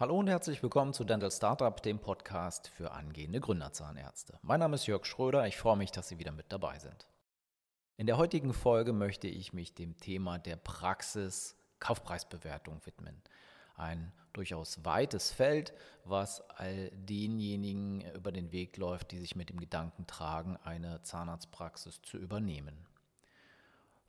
Hallo und herzlich willkommen zu Dental Startup, dem Podcast für angehende Gründerzahnärzte. Mein Name ist Jörg Schröder, ich freue mich, dass Sie wieder mit dabei sind. In der heutigen Folge möchte ich mich dem Thema der Praxis Kaufpreisbewertung widmen. Ein durchaus weites Feld, was all denjenigen über den Weg läuft, die sich mit dem Gedanken tragen, eine Zahnarztpraxis zu übernehmen.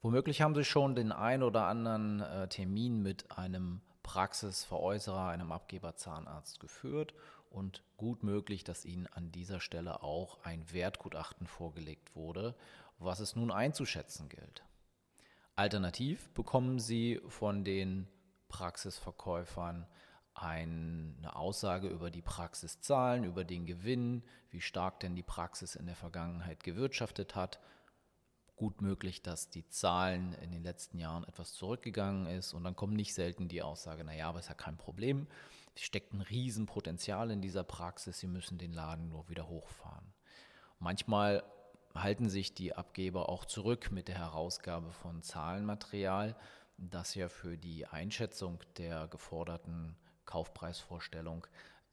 Womöglich haben Sie schon den ein oder anderen äh, Termin mit einem Praxisveräußerer, einem Abgeber Zahnarzt geführt und gut möglich, dass Ihnen an dieser Stelle auch ein Wertgutachten vorgelegt wurde, was es nun einzuschätzen gilt. Alternativ bekommen Sie von den Praxisverkäufern eine Aussage über die Praxiszahlen, über den Gewinn, wie stark denn die Praxis in der Vergangenheit gewirtschaftet hat. Gut möglich, dass die Zahlen in den letzten Jahren etwas zurückgegangen ist und dann kommt nicht selten die Aussage, naja, aber ist ja kein Problem, es steckt ein Riesenpotenzial in dieser Praxis, Sie müssen den Laden nur wieder hochfahren. Manchmal halten sich die Abgeber auch zurück mit der Herausgabe von Zahlenmaterial, das ja für die Einschätzung der geforderten Kaufpreisvorstellung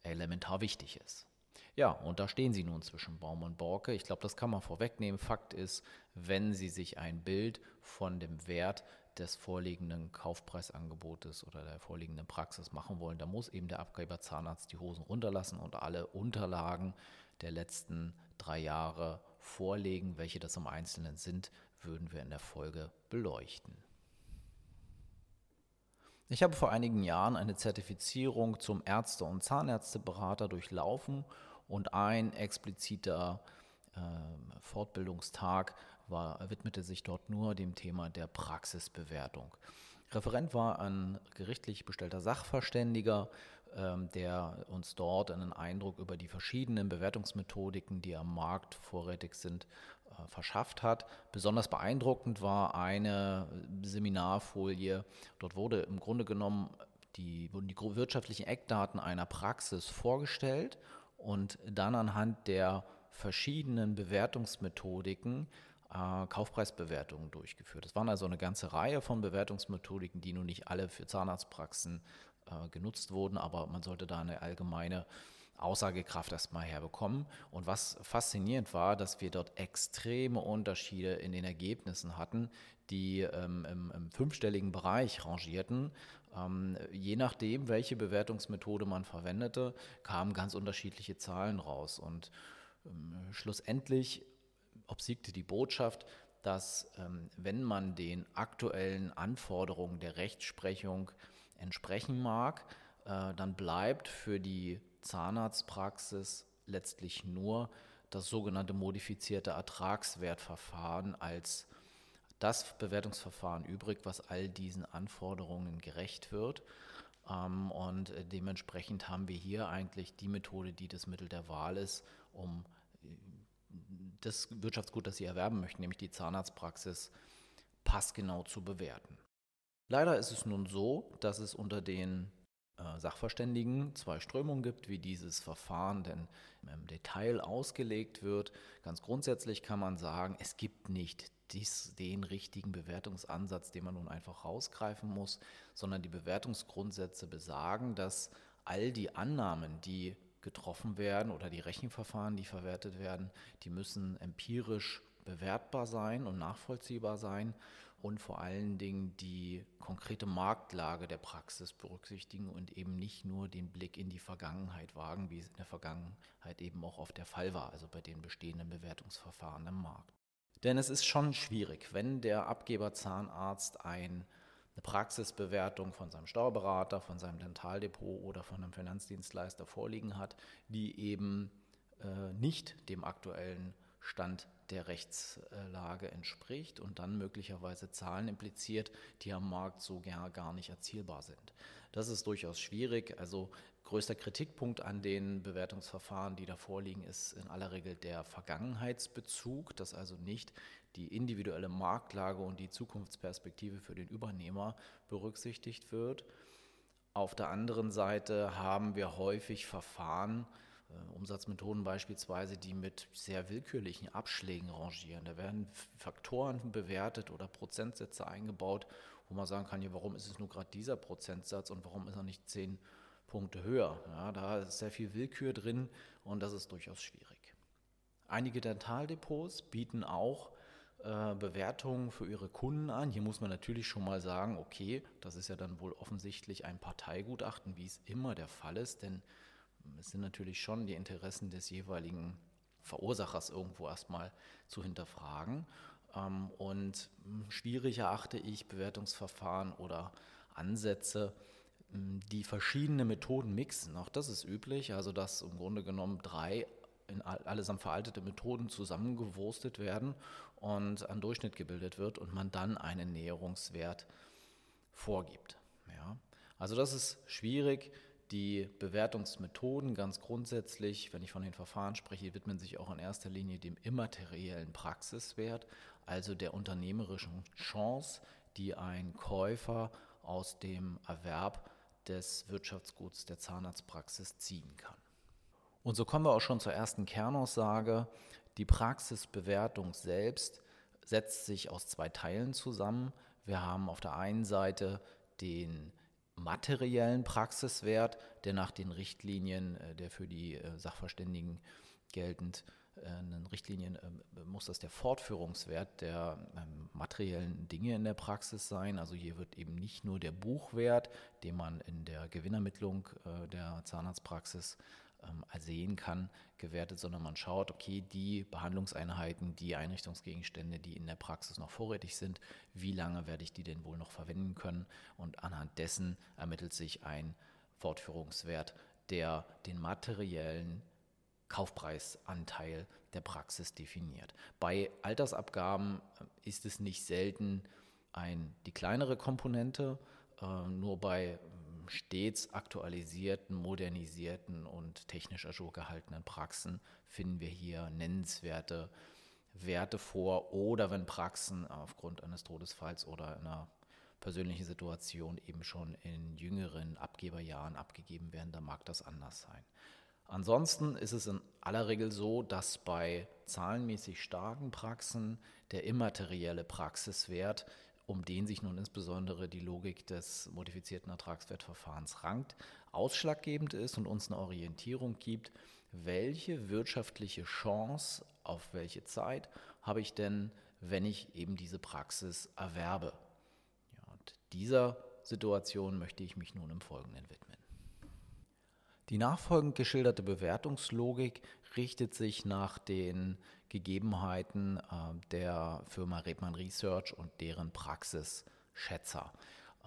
elementar wichtig ist. Ja, und da stehen sie nun zwischen Baum und Borke. Ich glaube, das kann man vorwegnehmen. Fakt ist, wenn Sie sich ein Bild von dem Wert des vorliegenden Kaufpreisangebotes oder der vorliegenden Praxis machen wollen, dann muss eben der Abgeber Zahnarzt die Hosen runterlassen und alle Unterlagen der letzten drei Jahre vorlegen. Welche das im Einzelnen sind, würden wir in der Folge beleuchten. Ich habe vor einigen Jahren eine Zertifizierung zum Ärzte- und Zahnärzteberater durchlaufen und ein expliziter äh, Fortbildungstag war, widmete sich dort nur dem Thema der Praxisbewertung. Referent war ein gerichtlich bestellter Sachverständiger, ähm, der uns dort einen Eindruck über die verschiedenen Bewertungsmethodiken, die am Markt vorrätig sind, äh, verschafft hat. Besonders beeindruckend war eine Seminarfolie. Dort wurde im Grunde genommen die, wurden die wirtschaftlichen Eckdaten einer Praxis vorgestellt und dann anhand der verschiedenen Bewertungsmethodiken äh, Kaufpreisbewertungen durchgeführt. Es waren also eine ganze Reihe von Bewertungsmethodiken, die nun nicht alle für Zahnarztpraxen äh, genutzt wurden, aber man sollte da eine allgemeine Aussagekraft erstmal herbekommen. Und was faszinierend war, dass wir dort extreme Unterschiede in den Ergebnissen hatten, die ähm, im, im, fünfstelligen Bereich rangierten. Ähm, je nachdem, welche Bewertungsmethode man verwendete, kamen ganz unterschiedliche Zahlen raus. Und ähm, schlussendlich obsiegte die Botschaft, dass ähm, wenn man den aktuellen Anforderungen der Rechtsprechung entsprechen mag, äh, dann bleibt für die Zahnarztpraxis letztlich nur das sogenannte modifizierte Ertragswertverfahren als das Bewertungsverfahren übrig, was all diesen Anforderungen gerecht wird. Ähm, und dementsprechend haben wir hier eigentlich die Methode, die das Mittel der Wahl ist, um äh, das Wirtschaftsgut, das Sie erwerben möchten, nämlich die Zahnarztpraxis, passgenau zu bewerten. Leider ist es nun so, dass es unter den äh, Sachverständigen zwei Strömungen gibt, wie dieses Verfahren denn im Detail ausgelegt wird. Ganz grundsätzlich kann man sagen, es gibt nicht dies, den richtigen Bewertungsansatz, den man nun einfach rausgreifen muss, sondern die Bewertungsgrundsätze besagen, dass all die Annahmen, die getroffen werden oder die Rechenverfahren, die verwertet werden, die müssen empirisch bewertbar sein und nachvollziehbar sein und vor allen Dingen die konkrete Marktlage der Praxis berücksichtigen und eben nicht nur den Blick in die Vergangenheit wagen, wie es in der Vergangenheit eben auch oft der Fall war, also bei den bestehenden Bewertungsverfahren im Markt. Denn es ist schon schwierig, wenn der Abgeber Zahnarzt ein, eine Praxisbewertung von seinem Steuerberater, von seinem Dentaldepot oder von einem Finanzdienstleister vorliegen hat, die eben äh, nicht dem aktuellen Stand der Rechtslage entspricht und dann möglicherweise Zahlen impliziert, die am Markt so gar, nicht erzielbar sind. Das ist durchaus schwierig. Also größter Kritikpunkt an den Bewertungsverfahren, die da vorliegen, ist in aller Regel der Vergangenheitsbezug, dass also nicht die individuelle Marktlage und die Zukunftsperspektive für den Übernehmer berücksichtigt wird. Auf der anderen Seite haben wir häufig Verfahren, Umsatzmethoden beispielsweise, die mit sehr willkürlichen Abschlägen rangieren. Da werden Faktoren bewertet oder Prozentsätze eingebaut, wo man sagen kann, ja, warum ist es nur gerade dieser Prozentsatz und warum ist er nicht 10, Punkte höher. Ja, da ist sehr viel Willkür drin und das ist durchaus schwierig. Einige Dentaldepots bieten auch äh, Bewertungen für ihre Kunden an. Hier muss man natürlich schon mal sagen, okay, das ist ja dann wohl offensichtlich ein Parteigutachten, wie es immer der Fall ist, denn es sind natürlich schon die Interessen des jeweiligen Verursachers irgendwo erstmal zu hinterfragen. Ähm, und schwierig erachte ich Bewertungsverfahren oder Ansätze, die verschiedene Methoden mixen. Auch das ist üblich, also dass im Grunde genommen drei in allesamt veraltete Methoden zusammengewurstet werden und ein Durchschnitt gebildet wird und man dann einen Näherungswert vorgibt. Ja. Also das ist schwierig. Die Bewertungsmethoden ganz grundsätzlich, wenn ich von den Verfahren spreche, widmen sich auch in erster Linie dem immateriellen Praxiswert, also der unternehmerischen Chance, die ein Käufer aus dem Erwerb des Wirtschaftsguts der Zahnarztpraxis ziehen kann. Und so kommen wir auch schon zur ersten Kernaussage. Die Praxisbewertung selbst setzt sich aus zwei Teilen zusammen. Wir haben auf der einen Seite den materiellen Praxiswert, der nach den Richtlinien, äh, der für die äh, Sachverständigen geltend in Richtlinien äh, muss das der Fortführungswert der ähm, materiellen Dinge in der Praxis sein. Also hier wird eben nicht nur der Buchwert, den man in der Gewinnermittlung der Zahnarztpraxis ähm, sehen kann, gewertet, sondern man schaut, okay, die Behandlungseinheiten, die Einrichtungsgegenstände, die in der Praxis noch vorrätig sind, wie lange werde ich die denn wohl noch verwenden können? Und anhand dessen ermittelt sich ein Fortführungswert, der den materiellen Kaufpreisanteil der Praxis definiert. Bei Altersabgaben äh, ist es nicht selten ein, die kleinere Komponente, äh, nur bei stets aktualisierten, modernisierten und technisch ajour gehaltenen Praxen finden wir hier nennenswerte Werte vor oder wenn Praxen aufgrund eines Todesfalls oder einer persönlichen Situation eben schon in jüngeren Abgeberjahren abgegeben werden, dann mag das anders sein. Ansonsten ist es in aller Regel so, dass bei zahlenmäßig starken Praxen der immaterielle Praxiswert um den sich nun insbesondere die Logik des modifizierten Ertragswertverfahrens rankt, ausschlaggebend ist und uns eine Orientierung gibt, welche wirtschaftliche Chance auf welche Zeit habe ich denn, wenn ich eben diese Praxis erwerbe. Ja, und dieser Situation möchte ich mich nun im Folgenden widmen. Die nachfolgend geschilderte Bewertungslogik richtet sich nach den Gegebenheiten äh, der Firma Redman Research und deren Praxisschätzer.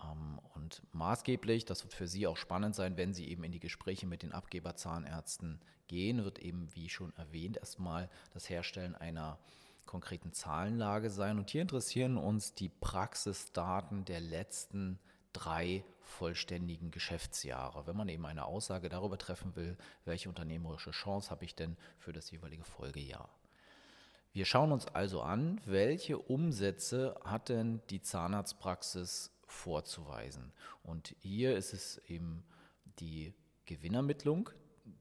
Ähm, und maßgeblich, das wird für Sie auch spannend sein, wenn Sie eben in die Gespräche mit den Abgeberzahnärzten gehen, wird eben, wie schon erwähnt, erstmal das Herstellen einer konkreten Zahlenlage sein. Und hier interessieren uns die Praxisdaten der letzten drei vollständigen Geschäftsjahre. Wenn man eben eine Aussage darüber treffen will, welche unternehmerische Chance habe ich denn für das jeweilige Folgejahr. Wir schauen uns also an, welche Umsätze hat denn die Zahnarztpraxis vorzuweisen. Und hier ist es eben die Gewinnermittlung.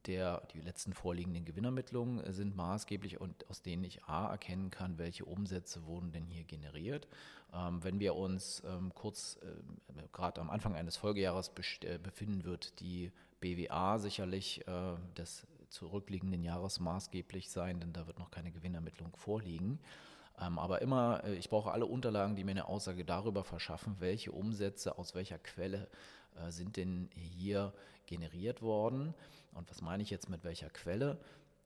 Der, die letzten vorliegenden Gewinnermittlungen sind maßgeblich und aus denen ich A erkennen kann, welche Umsätze wurden denn hier generiert. Ähm, wenn wir uns ähm, kurz, äh, gerade am Anfang eines Folgejahres äh, befinden, wird die BWA sicherlich äh, das zurückliegenden Jahres maßgeblich sein, denn da wird noch keine Gewinnermittlung vorliegen. Ähm, aber immer, äh, ich brauche alle Unterlagen, die mir eine Aussage darüber verschaffen, welche Umsätze aus welcher Quelle äh, sind denn hier generiert worden. Und was meine ich jetzt mit welcher Quelle?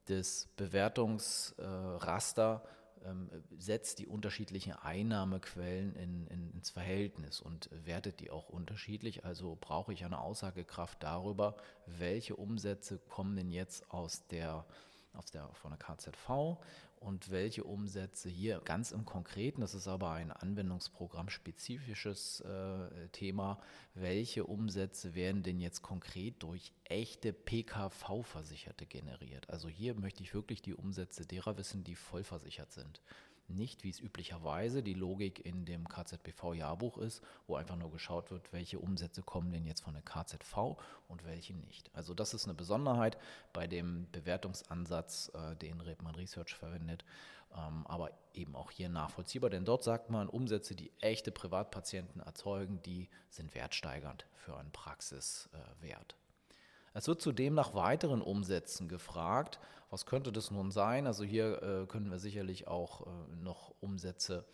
Das Bewertungsraster ähm, setzt die unterschiedlichen Einnahmequellen in, in, ins Verhältnis und wertet die auch unterschiedlich. Also brauche ich eine Aussagekraft darüber, welche Umsätze kommen denn jetzt aus der, aus der, von der KZV und welche Umsätze hier ganz im Konkreten, das ist aber ein anwendungsprogramm-spezifisches äh, Thema, welche Umsätze werden denn jetzt konkret durch echte PKV-Versicherte generiert? Also hier möchte ich wirklich die Umsätze derer wissen, die vollversichert sind nicht, wie es üblicherweise die Logik in dem KZBV-Jahrbuch ist, wo einfach nur geschaut wird, welche Umsätze kommen denn jetzt von der KZV und welche nicht. Also das ist eine Besonderheit bei dem Bewertungsansatz, äh, den Redman Research verwendet, ähm, aber eben auch hier nachvollziehbar, denn dort sagt man, Umsätze, die echte Privatpatienten erzeugen, die sind wertsteigernd für einen Praxiswert. Es wird zudem nach weiteren Umsätzen gefragt. Was könnte das nun sein? Also hier äh, können wir sicherlich auch äh, noch Umsätze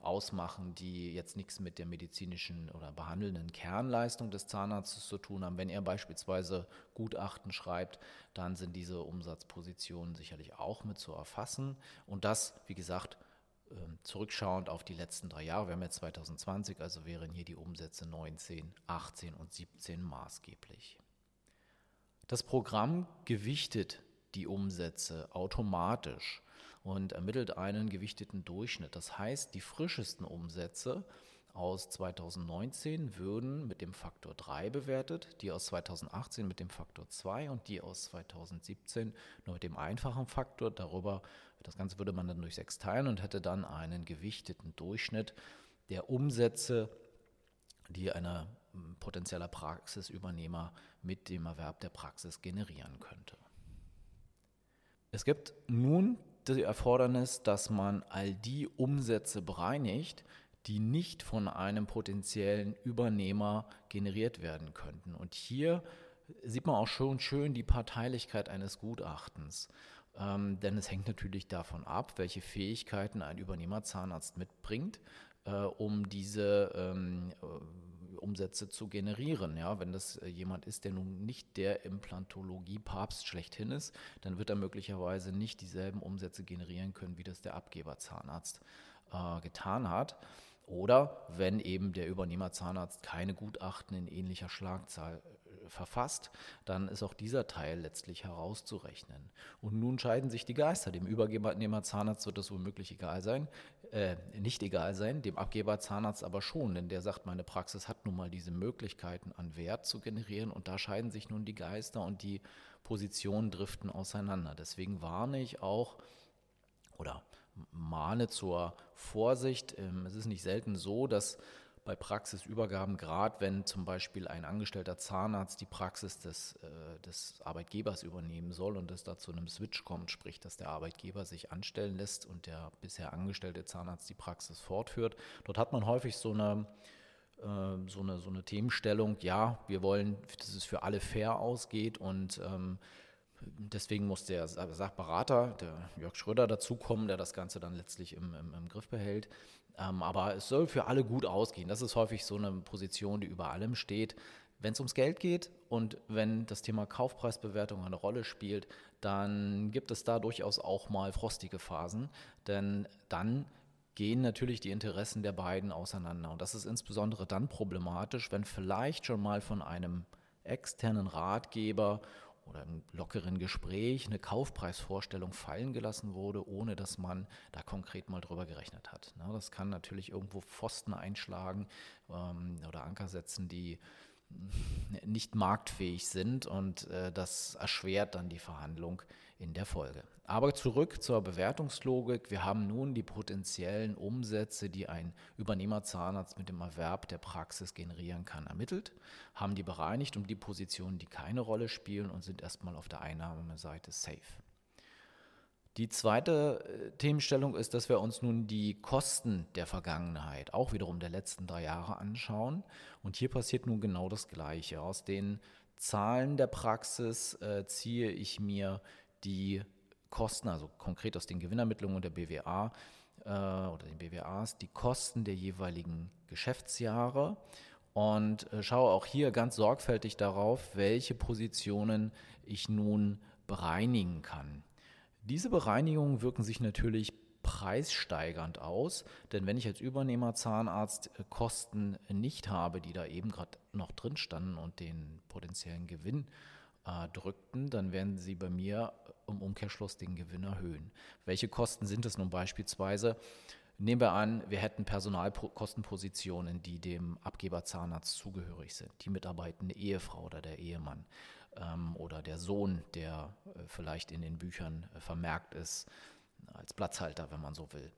ausmachen, die jetzt nichts mit der medizinischen oder behandelnden Kernleistung des Zahnarztes zu tun haben. Wenn er beispielsweise Gutachten schreibt, dann sind diese Umsatzpositionen sicherlich auch mit zu erfassen. Und das, wie gesagt, ähm, zurückschauend auf die letzten drei Jahre, wir haben jetzt 2020, also wären hier die Umsätze 19, 18 und 17 maßgeblich. Das Programm gewichtet die Umsätze automatisch und ermittelt einen gewichteten Durchschnitt. Das heißt, die frischesten Umsätze aus 2019 würden mit dem Faktor 3 bewertet, die aus 2018 mit dem Faktor 2 und die aus 2017 nur mit dem einfachen Faktor. Darüber, das Ganze würde man dann durch 6 teilen und hätte dann einen gewichteten Durchschnitt der Umsätze, die ein potenzieller Praxisübernehmer mit dem Erwerb der Praxis generieren könnte. Es gibt nun die Erfordernis, dass man all die Umsätze bereinigt, die nicht von einem potenziellen Übernehmer generiert werden könnten. Und hier sieht man auch schon schön die Parteilichkeit eines Gutachtens. Ähm, denn es hängt natürlich davon ab, welche Fähigkeiten ein Übernehmerzahnarzt mitbringt, äh, um diese ähm, Umsätze zu generieren. Ja, wenn das äh, jemand ist, der nun nicht der Implantologie-Papst schlechthin ist, dann wird er möglicherweise nicht dieselben Umsätze generieren können, wie das der Abgeberzahnarzt äh, getan hat. Oder wenn eben der Übernehmerzahnarzt keine Gutachten in ähnlicher Schlagzahl äh, verfasst, dann ist auch dieser Teil letztlich herauszurechnen. Und nun scheiden sich die Geister. Dem Übernehmerzahnarzt wird das womöglich egal sein, äh, nicht egal sein, dem Abgeberzahnarzt aber schon, denn der sagt, meine Praxis hat nun mal diese Möglichkeiten an Wert zu generieren und da scheiden sich nun die Geister und die Positionen driften auseinander. Deswegen warne ich auch oder mahne zur Vorsicht. Ähm, es ist nicht selten so, dass bei Praxisübergaben, gerade wenn zum Beispiel ein angestellter Zahnarzt die Praxis des, äh, des Arbeitgebers übernehmen soll und es da zu einem Switch kommt, sprich, dass der Arbeitgeber sich anstellen lässt und der bisher angestellte Zahnarzt die Praxis fortführt. Dort hat man häufig so eine, äh, so eine, so eine Themenstellung, ja, wir wollen, dass es für alle fair ausgeht und ähm, Deswegen muss der Sachberater, der Jörg Schröder, dazukommen, der das Ganze dann letztlich im, im, im Griff behält. Ähm, aber es soll für alle gut ausgehen. Das ist häufig so eine Position, die über allem steht. Wenn es ums Geld geht und wenn das Thema Kaufpreisbewertung eine Rolle spielt, dann gibt es da durchaus auch mal frostige Phasen, denn dann gehen natürlich die Interessen der beiden auseinander. Und das ist insbesondere dann problematisch, wenn vielleicht schon mal von einem externen Ratgeber oder im lockeren Gespräch eine Kaufpreisvorstellung fallen gelassen wurde, ohne dass man da konkret mal drüber gerechnet hat. Ne? Das kann natürlich irgendwo Pfosten einschlagen ähm, oder Anker setzen, die nicht marktfähig sind und äh, das erschwert dann die Verhandlung in der Folge. Aber zurück zur Bewertungslogik. Wir haben nun die potenziellen Umsätze, die ein Übernehmerzahnarzt mit dem Erwerb der Praxis generieren kann, ermittelt, haben die bereinigt um die Positionen, die keine Rolle spielen und sind erstmal auf der Einnahmeseite safe. Die zweite äh, Themenstellung ist, dass wir uns nun die Kosten der Vergangenheit, auch wiederum der letzten drei Jahre anschauen. Und hier passiert nun genau das Gleiche. Aus den Zahlen der Praxis äh, ziehe ich mir die Kosten, also konkret aus den Gewinnermittlungen der BWA äh, oder den BWAs, die Kosten der jeweiligen Geschäftsjahre und äh, schaue auch hier ganz sorgfältig darauf, welche Positionen ich nun bereinigen kann. Diese Bereinigungen wirken sich natürlich preissteigernd aus, denn wenn ich als Übernehmer Zahnarzt äh, Kosten nicht habe, die da eben gerade noch drin standen und den potenziellen Gewinn äh, drückten, dann werden sie bei mir im Umkehrschluss den Gewinn erhöhen. Welche Kosten sind es nun beispielsweise? Nehmen wir an, wir hätten Personalkostenpositionen, die dem Abgeber Zahnarzt zugehörig sind, die mitarbeitende Ehefrau oder der Ehemann ähm, oder der Sohn, der äh, vielleicht in den Büchern äh, vermerkt ist als Platzhalter, wenn man so will.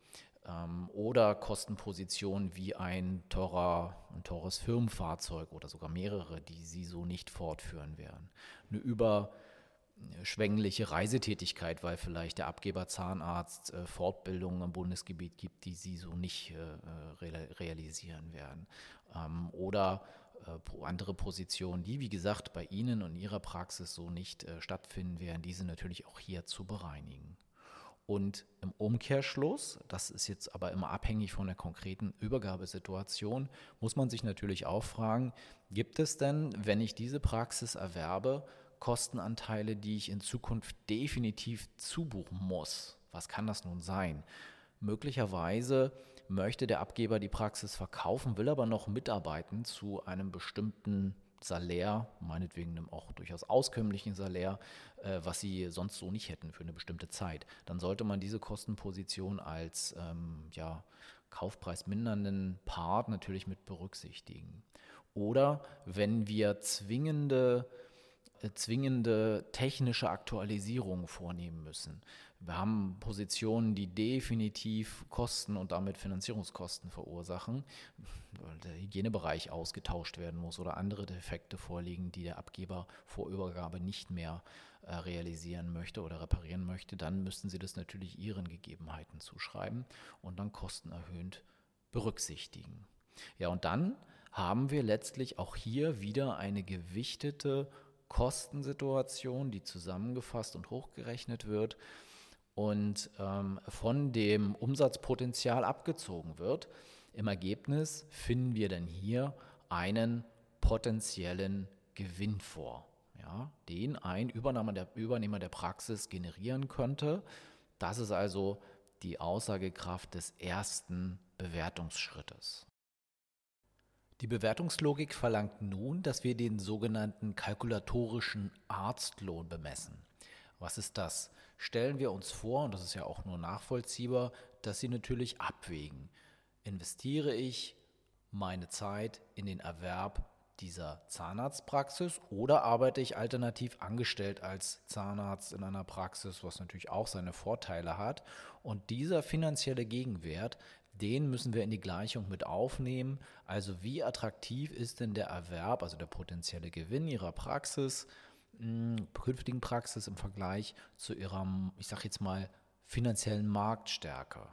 Ähm, oder Kostenpositionen wie ein, teurer, ein teures Firmenfahrzeug oder sogar mehrere, die sie so nicht fortführen werden. Eine überschwängliche Reisetätigkeit, weil vielleicht der Abgeber Zahnarzt äh, Fortbildungen im Bundesgebiet gibt, die sie so nicht äh, realisieren werden. Ähm, oder äh, andere Positionen, die, wie gesagt, bei Ihnen und Ihrer Praxis so nicht äh, stattfinden werden, diese natürlich auch hier zu bereinigen. Und im Umkehrschluss, das ist jetzt aber immer abhängig von der konkreten Übergabesituation, muss man sich natürlich auch fragen, gibt es denn, wenn ich diese Praxis erwerbe, Kostenanteile, die ich in Zukunft definitiv zubuchen muss? Was kann das nun sein? Möglicherweise möchte der Abgeber die Praxis verkaufen, will aber noch mitarbeiten zu einem bestimmten Salär, meinetwegen auch durchaus auskömmlichen Salär, äh, was sie sonst so nicht hätten für eine bestimmte Zeit. Dann sollte man diese Kostenposition als ähm, ja, kaufpreismindernden Part natürlich mit berücksichtigen. Oder wenn wir zwingende äh, zwingende technische Aktualisierungen vornehmen müssen. Wir haben Positionen, die definitiv Kosten und damit Finanzierungskosten verursachen, weil der Hygienebereich ausgetauscht werden muss oder andere Defekte vorliegen, die der Abgeber vor Übergabe nicht mehr äh, realisieren möchte oder reparieren möchte, dann müssten Sie das natürlich Ihren Gegebenheiten zuschreiben und dann kostenerhöhend berücksichtigen. Ja, und dann haben wir letztlich auch hier wieder eine gewichtete Kostensituation, die zusammengefasst und hochgerechnet wird und ähm, von dem Umsatzpotenzial abgezogen wird. Im Ergebnis finden wir dann hier einen potenziellen Gewinn vor, ja, den ein Übernehmer der, Übernehmer der Praxis generieren könnte. Das ist also die Aussagekraft des ersten Bewertungsschrittes. Die Bewertungslogik verlangt nun, dass wir den sogenannten kalkulatorischen Arztlohn bemessen. Was ist das? Stellen wir uns vor, und das ist ja auch nur nachvollziehbar, dass Sie natürlich abwägen. Investiere ich meine Zeit in den Erwerb dieser Zahnarztpraxis oder arbeite ich alternativ angestellt als Zahnarzt in einer Praxis, was natürlich auch seine Vorteile hat. Und dieser finanzielle Gegenwert den müssen wir in die Gleichung mit aufnehmen. Also wie attraktiv ist denn der Erwerb, also der potenzielle Gewinn Ihrer Praxis, künftigen Praxis im Vergleich zu Ihrer, ich sage jetzt mal, finanziellen Marktstärke.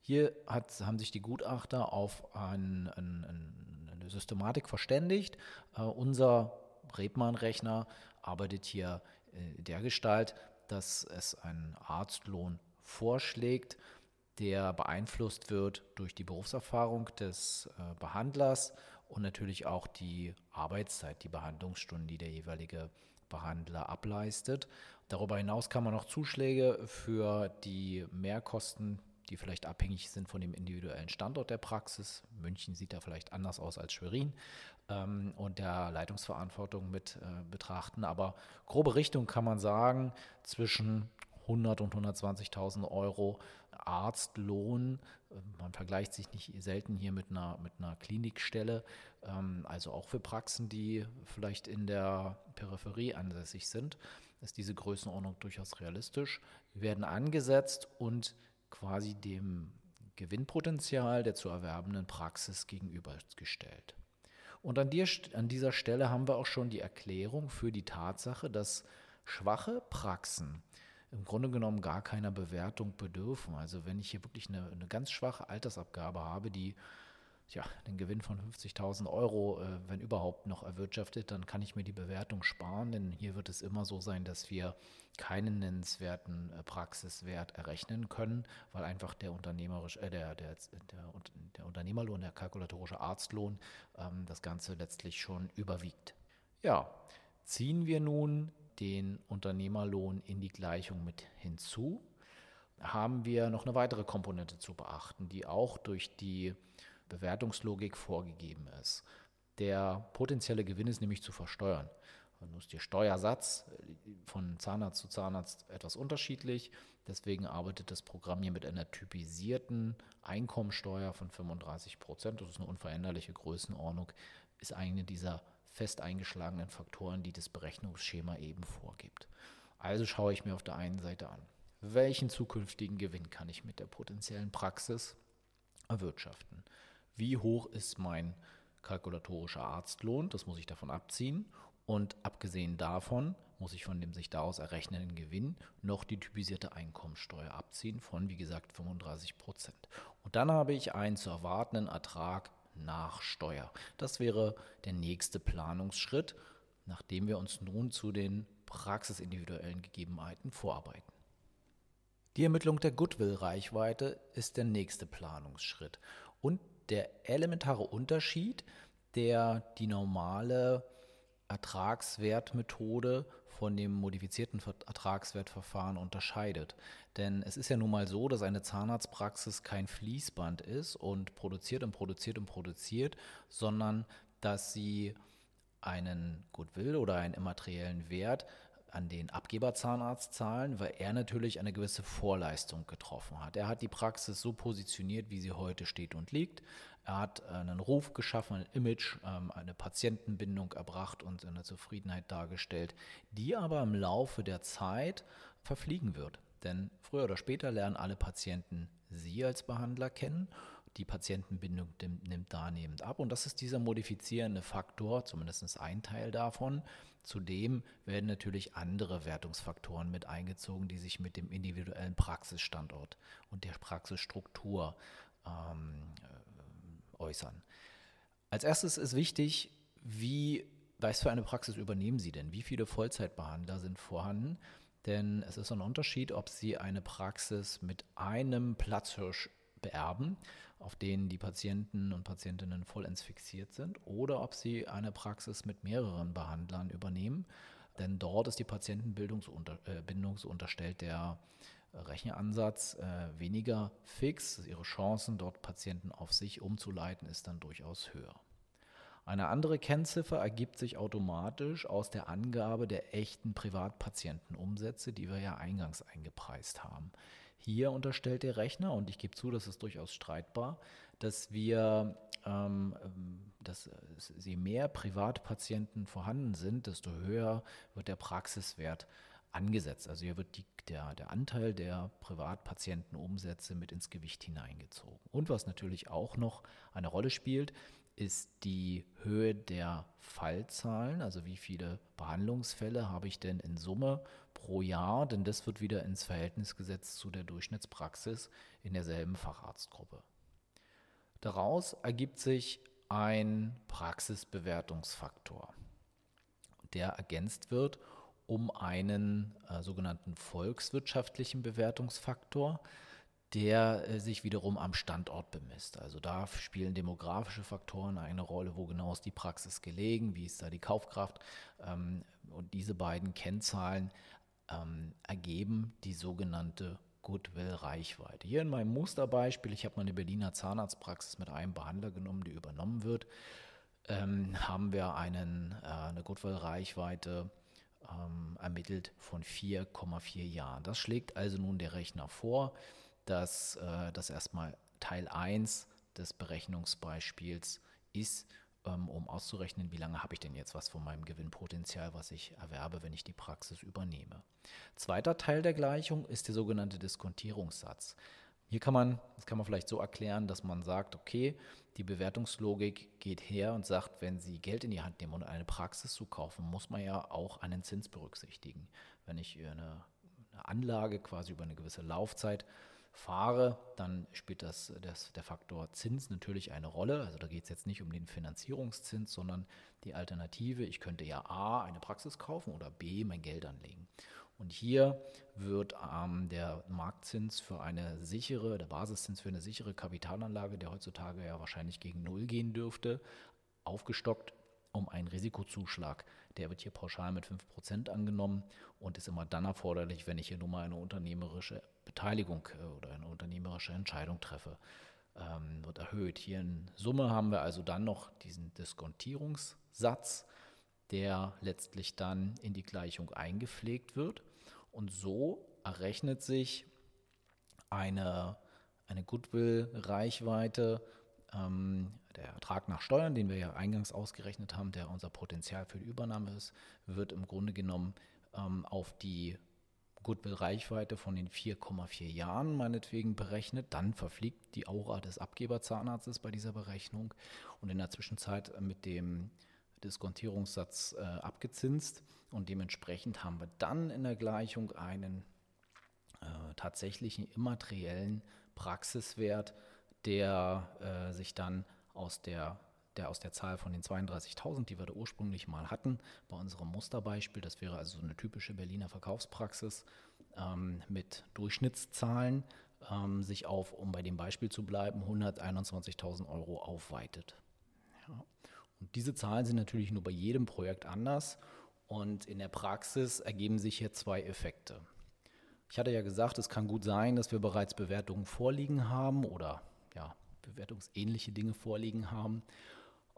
Hier hat, haben sich die Gutachter auf ein, ein, ein, eine Systematik verständigt. Uh, unser Rebmann-Rechner arbeitet hier äh, der Gestalt, dass es einen Arztlohn vorschlägt, der beeinflusst wird durch die Berufserfahrung des äh, Behandlers und natürlich auch die Arbeitszeit, die Behandlungsstunden, die der jeweilige Behandler ableistet. Darüber hinaus kann man noch Zuschläge für die Mehrkosten, die vielleicht abhängig sind von dem individuellen Standort der Praxis. München sieht da vielleicht anders aus als Schwerin ähm, und der Leitungsverantwortung mit äh, betrachten. Aber grobe Richtung kann man sagen, zwischen 100 und 120.000 Euro Arztlohn. Man vergleicht sich nicht selten hier mit einer, mit einer Klinikstelle, ähm, also auch für Praxen, die vielleicht in der Peripherie ansässig sind, ist diese Größenordnung durchaus realistisch. Wir werden angesetzt und quasi dem Gewinnpotenzial der zu erwerbenden Praxis gegenübergestellt. Und an, dir, an dieser Stelle haben wir auch schon die Erklärung für die Tatsache, dass schwache Praxen im Grunde genommen gar keiner Bewertung bedürfen. Also wenn ich hier wirklich eine, eine ganz schwache Altersabgabe habe, die ja, den Gewinn von 50.000 Euro, äh, wenn überhaupt, noch erwirtschaftet, dann kann ich mir die Bewertung sparen, denn hier wird es immer so sein, dass wir keinen nennenswerten äh, Praxiswert errechnen können, weil einfach der, unternehmerisch, äh, der, der, der, der Unternehmerlohn, der kalkulatorische Arztlohn ähm, das Ganze letztlich schon überwiegt. Ja, ziehen wir nun den Unternehmerlohn in die Gleichung mit hinzu, haben wir noch eine weitere Komponente zu beachten, die auch durch die Bewertungslogik vorgegeben ist. Der potenzielle Gewinn ist nämlich zu versteuern. Nun ist der Steuersatz von Zahnarzt zu Zahnarzt etwas unterschiedlich. Deswegen arbeitet das Programm hier mit einer typisierten Einkommensteuer von 35 Prozent. Das ist eine unveränderliche Größenordnung, ist eine dieser fest eingeschlagenen Faktoren, die das Berechnungsschema eben vorgibt. Also schaue ich mir auf der einen Seite an, welchen zukünftigen Gewinn kann ich mit der potenziellen Praxis erwirtschaften? Wie hoch ist mein kalkulatorischer Arztlohn? Das muss ich davon abziehen. Und abgesehen davon muss ich von dem sich daraus errechnenden Gewinn noch die typisierte Einkommensteuer abziehen von, wie gesagt, 35 Prozent. Und dann habe ich einen zu erwartenden Ertrag nach Steuer. Das wäre der nächste Planungsschritt, nachdem wir uns nun zu den praxisindividuellen Gegebenheiten vorarbeiten. Die Ermittlung der Goodwill-Reichweite ist der nächste Planungsschritt und der elementare Unterschied, der die normale Ertragswertmethode von dem modifizierten Ertragswertverfahren unterscheidet. Denn es ist ja nun mal so, dass eine Zahnarztpraxis kein Fließband ist und produziert und produziert und produziert, sondern dass sie einen Goodwill oder einen immateriellen Wert an den Abgeberzahnarzt zahlen, weil er natürlich eine gewisse Vorleistung getroffen hat. Er hat die Praxis so positioniert, wie sie heute steht und liegt. Er hat einen Ruf geschaffen, ein Image, ähm, eine Patientenbindung erbracht und eine Zufriedenheit dargestellt, die aber im Laufe der Zeit verfliegen wird. Denn früher oder später lernen alle Patienten Sie als Behandler kennen. Die Patientenbindung nimmt da ab. Und das ist dieser modifizierende Faktor, zumindest ein Teil davon. Zudem werden natürlich andere Wertungsfaktoren mit eingezogen, die sich mit dem individuellen Praxisstandort und der Praxisstruktur ähm, äh, äußern. Als erstes ist wichtig, wie, was für eine Praxis übernehmen Sie denn? Wie viele Vollzeitbehandler sind vorhanden? Denn es ist ein Unterschied, ob Sie eine Praxis mit einem Platzhirsch beerben, auf denen die Patienten und Patientinnen vollends fixiert sind, oder ob Sie eine Praxis mit mehreren Behandlern übernehmen. Denn dort ist die Patientenbindung äh, so unterstellt der Rechenansatz äh, weniger fix. Ihre Chancen, dort Patienten auf sich umzuleiten, ist dann durchaus höher. Eine andere Kennziffer ergibt sich automatisch aus der Angabe der echten Privatpatientenumsätze, die wir ja eingangs eingepreist haben. Hier unterstellt der Rechner, und ich gebe zu, das ist durchaus streitbar, dass wir, ähm, dass je mehr Privatpatienten vorhanden sind, desto höher wird der Praxiswert angesetzt. Also hier wird die, der, der Anteil der Privatpatientenumsätze mit ins Gewicht hineingezogen. Und was natürlich auch noch eine Rolle spielt, ist die Höhe der Fallzahlen, also wie viele Behandlungsfälle habe ich denn in Summe pro Jahr, denn das wird wieder ins Verhältnis gesetzt zu der Durchschnittspraxis in derselben Facharztgruppe. Daraus ergibt sich ein Praxisbewertungsfaktor, der ergänzt wird um einen äh, sogenannten volkswirtschaftlichen Bewertungsfaktor, der äh, sich wiederum am Standort bemisst. Also da spielen demografische Faktoren eine Rolle, wo genau ist die Praxis gelegen, wie ist da die Kaufkraft. Ähm, und diese beiden Kennzahlen ähm, ergeben die sogenannte Goodwill-Reichweite. Hier in meinem Musterbeispiel, ich habe mal eine Berliner Zahnarztpraxis mit einem Behandler genommen, die übernommen wird, ähm, haben wir einen, äh, eine Goodwill-Reichweite ermittelt von 4,4 Jahren. Das schlägt also nun der Rechner vor dass äh, das erstmal Teil 1 des Berechnungsbeispiels ist, ähm, um auszurechnen, wie lange habe ich denn jetzt was von meinem Gewinnpotenzial, was ich erwerbe, wenn ich die Praxis übernehme. Zweiter Teil der Gleichung ist der sogenannte Diskontierungssatz. Hier kann man, das kann man vielleicht so erklären, dass man sagt, okay, die Bewertungslogik geht her und sagt, wenn Sie Geld in die Hand nehmen und eine Praxis zukaufen, muss man ja auch einen Zins berücksichtigen. Wenn ich eine, eine Anlage quasi über eine gewisse Laufzeit fahre, dann spielt das, das, der Faktor Zins natürlich eine Rolle. Also da geht es jetzt nicht um den Finanzierungszins, sondern die Alternative. Ich könnte ja A, eine Praxis kaufen oder B, mein Geld anlegen. Und hier wird ähm, der Marktzins für eine sichere, der Basiszins für eine sichere Kapitalanlage, der heutzutage ja wahrscheinlich gegen Null gehen dürfte, aufgestockt um einen Risikozuschlag. Der wird hier pauschal mit 5% angenommen und ist immer dann erforderlich, wenn ich hier nur mal eine unternehmerische Beteiligung äh, oder eine unternehmerische Entscheidung treffe. Ähm, wird erhöht. Hier in Summe haben wir also dann noch diesen Diskontierungssatz, der letztlich dann in die Gleichung eingepflegt wird. Und so errechnet sich eine, eine Goodwill-Reichweite ähm, der Ertrag nach Steuern, den wir ja eingangs ausgerechnet haben, der unser Potenzial für die Übernahme ist, wird im Grunde genommen ähm, auf die Goodwill-Reichweite von den 4,4 Jahren meinetwegen berechnet. Dann verfliegt die Aura des Abgeberzahnarztes bei dieser Berechnung und in der Zwischenzeit mit dem Diskontierungssatz äh, abgezinst. Und dementsprechend haben wir dann in der Gleichung einen äh, tatsächlichen immateriellen Praxiswert, der äh, sich dann aus der, der aus der Zahl von den 32.000, die wir da ursprünglich mal hatten, bei unserem Musterbeispiel, das wäre also so eine typische Berliner Verkaufspraxis ähm, mit Durchschnittszahlen, ähm, sich auf, um bei dem Beispiel zu bleiben, 121.000 Euro aufweitet. Ja. Und diese Zahlen sind natürlich nur bei jedem Projekt anders und in der Praxis ergeben sich hier zwei Effekte. Ich hatte ja gesagt, es kann gut sein, dass wir bereits Bewertungen vorliegen haben oder ja, bewertungsähnliche Dinge vorliegen haben.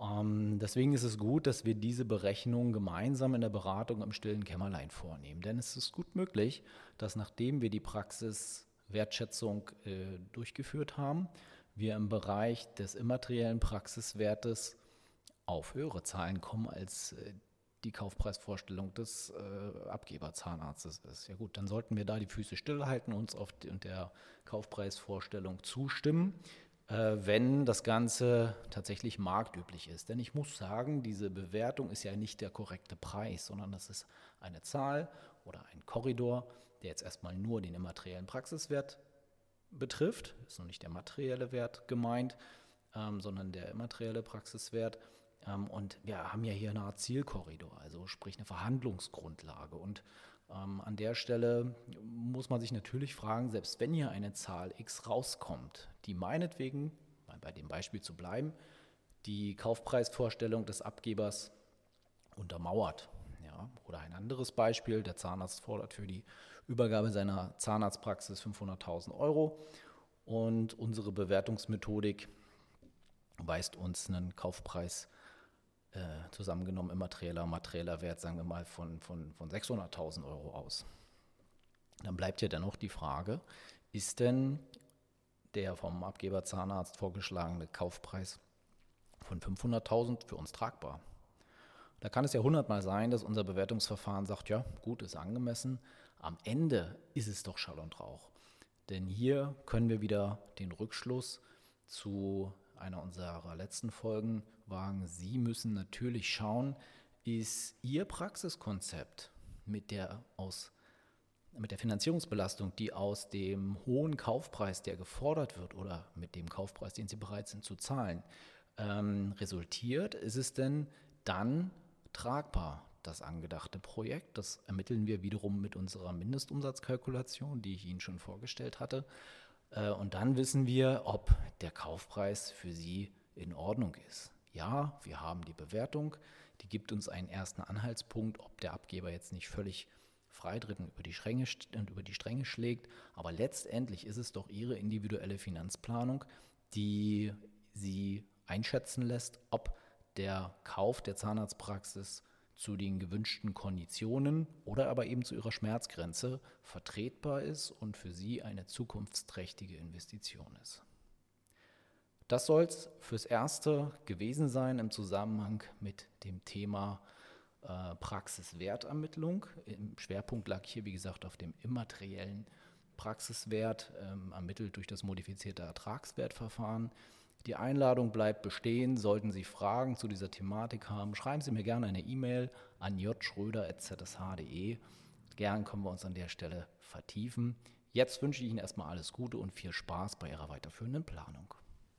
Ähm, deswegen ist es gut, dass wir diese Berechnung gemeinsam in der Beratung im stillen Kämmerlein vornehmen. Denn es ist gut möglich, dass nachdem wir die Praxiswertschätzung äh, durchgeführt haben, wir im Bereich des immateriellen Praxiswertes auf höhere Zahlen kommen als äh, die Kaufpreisvorstellung des äh, Abgeberzahnarztes ist. Ja gut, dann sollten wir da die Füße stillhalten, uns auf die, der Kaufpreisvorstellung zustimmen, wenn das Ganze tatsächlich marktüblich ist. Denn ich muss sagen, diese Bewertung ist ja nicht der korrekte Preis, sondern das ist eine Zahl oder ein Korridor, der jetzt erstmal nur den immateriellen Praxiswert betrifft. Ist noch nicht der materielle Wert gemeint, ähm, sondern der immaterielle Praxiswert. Ähm, und wir haben ja hier eine Art Zielkorridor, also sprich eine Verhandlungsgrundlage. Und ähm, an der Stelle muss man sich natürlich fragen, selbst wenn hier eine Zahl x rauskommt, die meinetwegen, bei dem Beispiel zu bleiben, die Kaufpreisvorstellung des Abgebers untermauert. Ja, oder ein anderes Beispiel, der Zahnarzt fordert für die Übergabe seiner Zahnarztpraxis 500.000 Euro und unsere Bewertungsmethodik weist uns einen Kaufpreis äh, zusammengenommen immaterieller, materieller Wert, sagen wir mal, von, von, von 600.000 Euro aus. Dann bleibt ja dennoch die Frage, ist denn der vom Abgeber Zahnarzt vorgeschlagene Kaufpreis von 500.000 für uns tragbar? Da kann es ja hundertmal sein, dass unser Bewertungsverfahren sagt, ja, gut, ist angemessen. Am Ende ist es doch Schall und Rauch. Denn hier können wir wieder den Rückschluss zu einer unserer letzten Folgen wagen. Sie müssen natürlich schauen, ist Ihr Praxiskonzept mit der aus mit der Finanzierungsbelastung, die aus dem hohen Kaufpreis, der gefordert wird, oder mit dem Kaufpreis, den Sie bereit sind zu zahlen, ähm, resultiert, ist es denn dann tragbar, das angedachte Projekt? Das ermitteln wir wiederum mit unserer Mindestumsatzkalkulation, die ich Ihnen schon vorgestellt hatte. Äh, und dann wissen wir, ob der Kaufpreis für Sie in Ordnung ist. Ja, wir haben die Bewertung, die gibt uns einen ersten Anhaltspunkt, ob der Abgeber jetzt nicht völlig freitritt und über die, Stränge, über die Stränge schlägt. Aber letztendlich ist es doch Ihre individuelle Finanzplanung, die Sie einschätzen lässt, ob der Kauf der Zahnarztpraxis zu den gewünschten Konditionen oder aber eben zu ihrer Schmerzgrenze vertretbar ist und für sie eine zukunftsträchtige Investition ist. Das soll es fürs Erste gewesen sein im Zusammenhang mit dem Thema äh, Praxiswertermittlung. Im Schwerpunkt lag hier, wie gesagt, auf dem immateriellen Praxiswert, ähm, ermittelt durch das modifizierte Ertragswertverfahren. Die Einladung bleibt bestehen. Sollten Sie Fragen zu dieser Thematik haben, schreiben Sie mir gerne eine E-Mail an jschröder.zsh.de. Gern können wir uns an der Stelle vertiefen. Jetzt wünsche ich Ihnen erstmal alles Gute und viel Spaß bei Ihrer weiterführenden Planung.